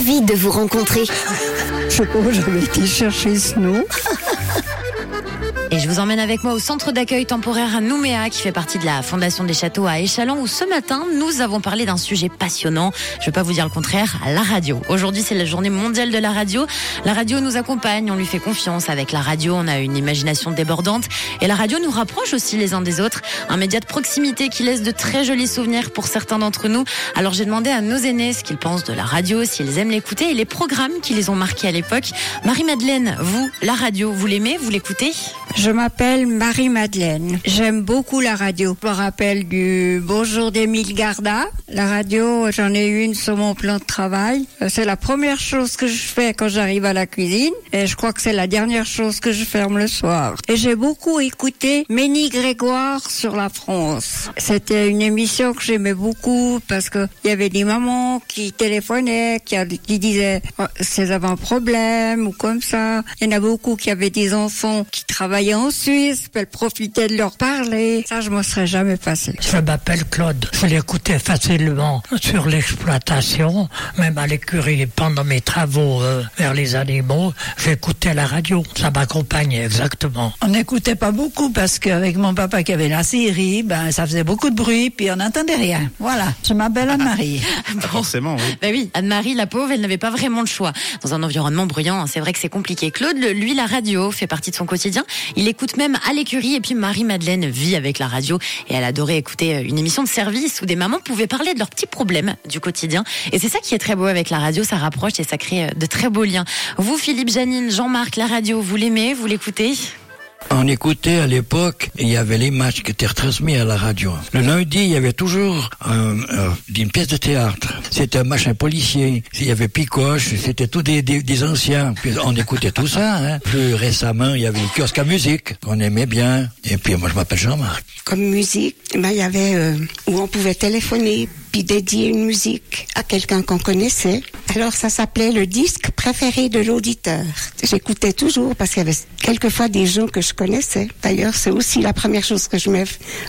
ravie de vous rencontrer. Je où j'avais été chercher ce nom. Et je vous emmène avec moi au centre d'accueil temporaire à Nouméa, qui fait partie de la Fondation des Châteaux à Échalon, où ce matin, nous avons parlé d'un sujet passionnant. Je ne vais pas vous dire le contraire, la radio. Aujourd'hui, c'est la journée mondiale de la radio. La radio nous accompagne, on lui fait confiance. Avec la radio, on a une imagination débordante. Et la radio nous rapproche aussi les uns des autres. Un média de proximité qui laisse de très jolis souvenirs pour certains d'entre nous. Alors j'ai demandé à nos aînés ce qu'ils pensent de la radio, s'ils aiment l'écouter et les programmes qui les ont marqués à l'époque. Marie-Madeleine, vous, la radio, vous l'aimez, vous l'écoutez? Je m'appelle Marie-Madeleine. J'aime beaucoup la radio. Je me rappelle du Bonjour d'Émile Garda. La radio, j'en ai une sur mon plan de travail. Euh, C'est la première chose que je fais quand j'arrive à la cuisine. Et je crois que c'est la dernière chose que je ferme le soir. Et j'ai beaucoup écouté Ménie Grégoire sur la France. C'était une émission que j'aimais beaucoup parce que il y avait des mamans qui téléphonaient, qui, disaient oh, avaient un problème ou comme ça. Il y en a beaucoup qui avaient des enfants qui travaillaient en Suisse, puis elles profitaient de leur parler. Ça, je m'en serais jamais passé. Je m'appelle Claude. Je l'écoutais facilement sur l'exploitation, même à l'écurie pendant mes travaux euh, vers les animaux. J'écoutais la radio. Ça m'accompagnait exactement. On n'écoutait pas beaucoup parce qu'avec mon papa qui avait la série, ben ça faisait beaucoup de bruit puis on n'entendait rien. Voilà, je m'appelle Anne-Marie. Forcément, oui. Bah oui, Anne-Marie, la pauvre, elle n'avait pas vraiment le choix. Dans un environnement bruyant, c'est vrai que c'est compliqué. Claude, lui, la radio fait partie de son quotidien. Il écoute même à l'écurie. Et puis Marie-Madeleine vit avec la radio. Et elle adorait écouter euh, une émission de service où des mamans pouvaient parler de leurs petits problèmes du quotidien. Et c'est ça qui est très beau avec la radio. Ça rapproche et ça crée euh, de très beaux liens. Vous, Philippe, Janine, Jean-Marc, la radio, vous l'aimez, vous l'écoutez? On écoutait à l'époque, il y avait les matchs qui étaient retransmis à la radio. Le lundi, il y avait toujours un- une pièce de théâtre. C'était un machin policier. Il y avait Picoche, c'était tous des, anciens. Puis on écoutait tout ça. Hein. Plus récemment, il y avait le kiosque à musique qu'on aimait bien. Et puis moi, je m'appelle Jean-Marc. comme musique, ben, il y avait euh, où on pouvait téléphoner puis dédier une musique à quelqu'un qu'on connaissait. Alors ça s'appelait le disque préféré de l'auditeur. J'écoutais toujours parce qu'il y avait quelquefois des gens que je connaissais. D'ailleurs, c'est aussi la première chose que je mets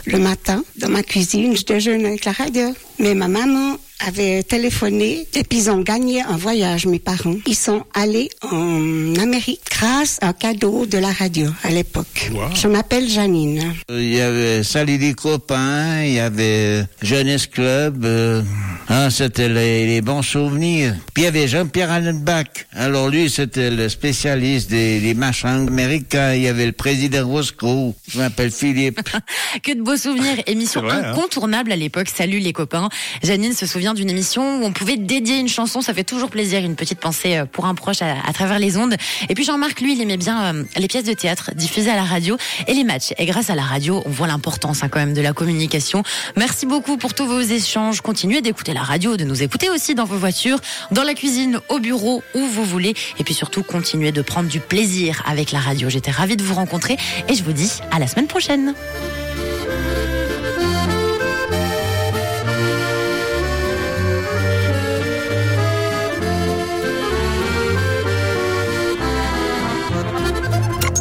le matin dans ma cuisine. Je déjeune avec la radio. Mais ma maman avait téléphoné et puis ils ont gagné un voyage, mes parents. Ils sont allés en Amérique grâce à un cadeau de la radio à l'époque. Je m'appelle Janine. Il y avait Salut les copains, il y avait Jeunesse Club, euh, hein, c'était les, les bons souvenirs. Puis il y avait Jean-Pierre Allenbach. Alors lui, c'était le spécialiste des, des machins américains. Il y avait le président Roscoe. Je m'appelle Philippe. Que de beaux souvenirs. Émission hein. incontournable à l'époque. Salut les copains. Janine se souvient d'une émission où on pouvait dédier une chanson. Ça fait toujours plaisir. Une petite pensée euh, pour un proche à, travers les ondes. Et puis Jean-Marc, lui, il aimait bien euh, les pièces de théâtre diffusées à la radio et les matchs. Et grâce à la radio, on voit l'importance hein, quand même de la communication. Merci beaucoup pour tous vos échanges. Continuez d'écouter la radio, de nous écouter aussi dans vos voitures, dans la cuisine, au bureau, où vous voulez. Et puis surtout, continuez de prendre du plaisir avec la radio. J'étais ravie de vous rencontrer et je vous dis à la semaine prochaine.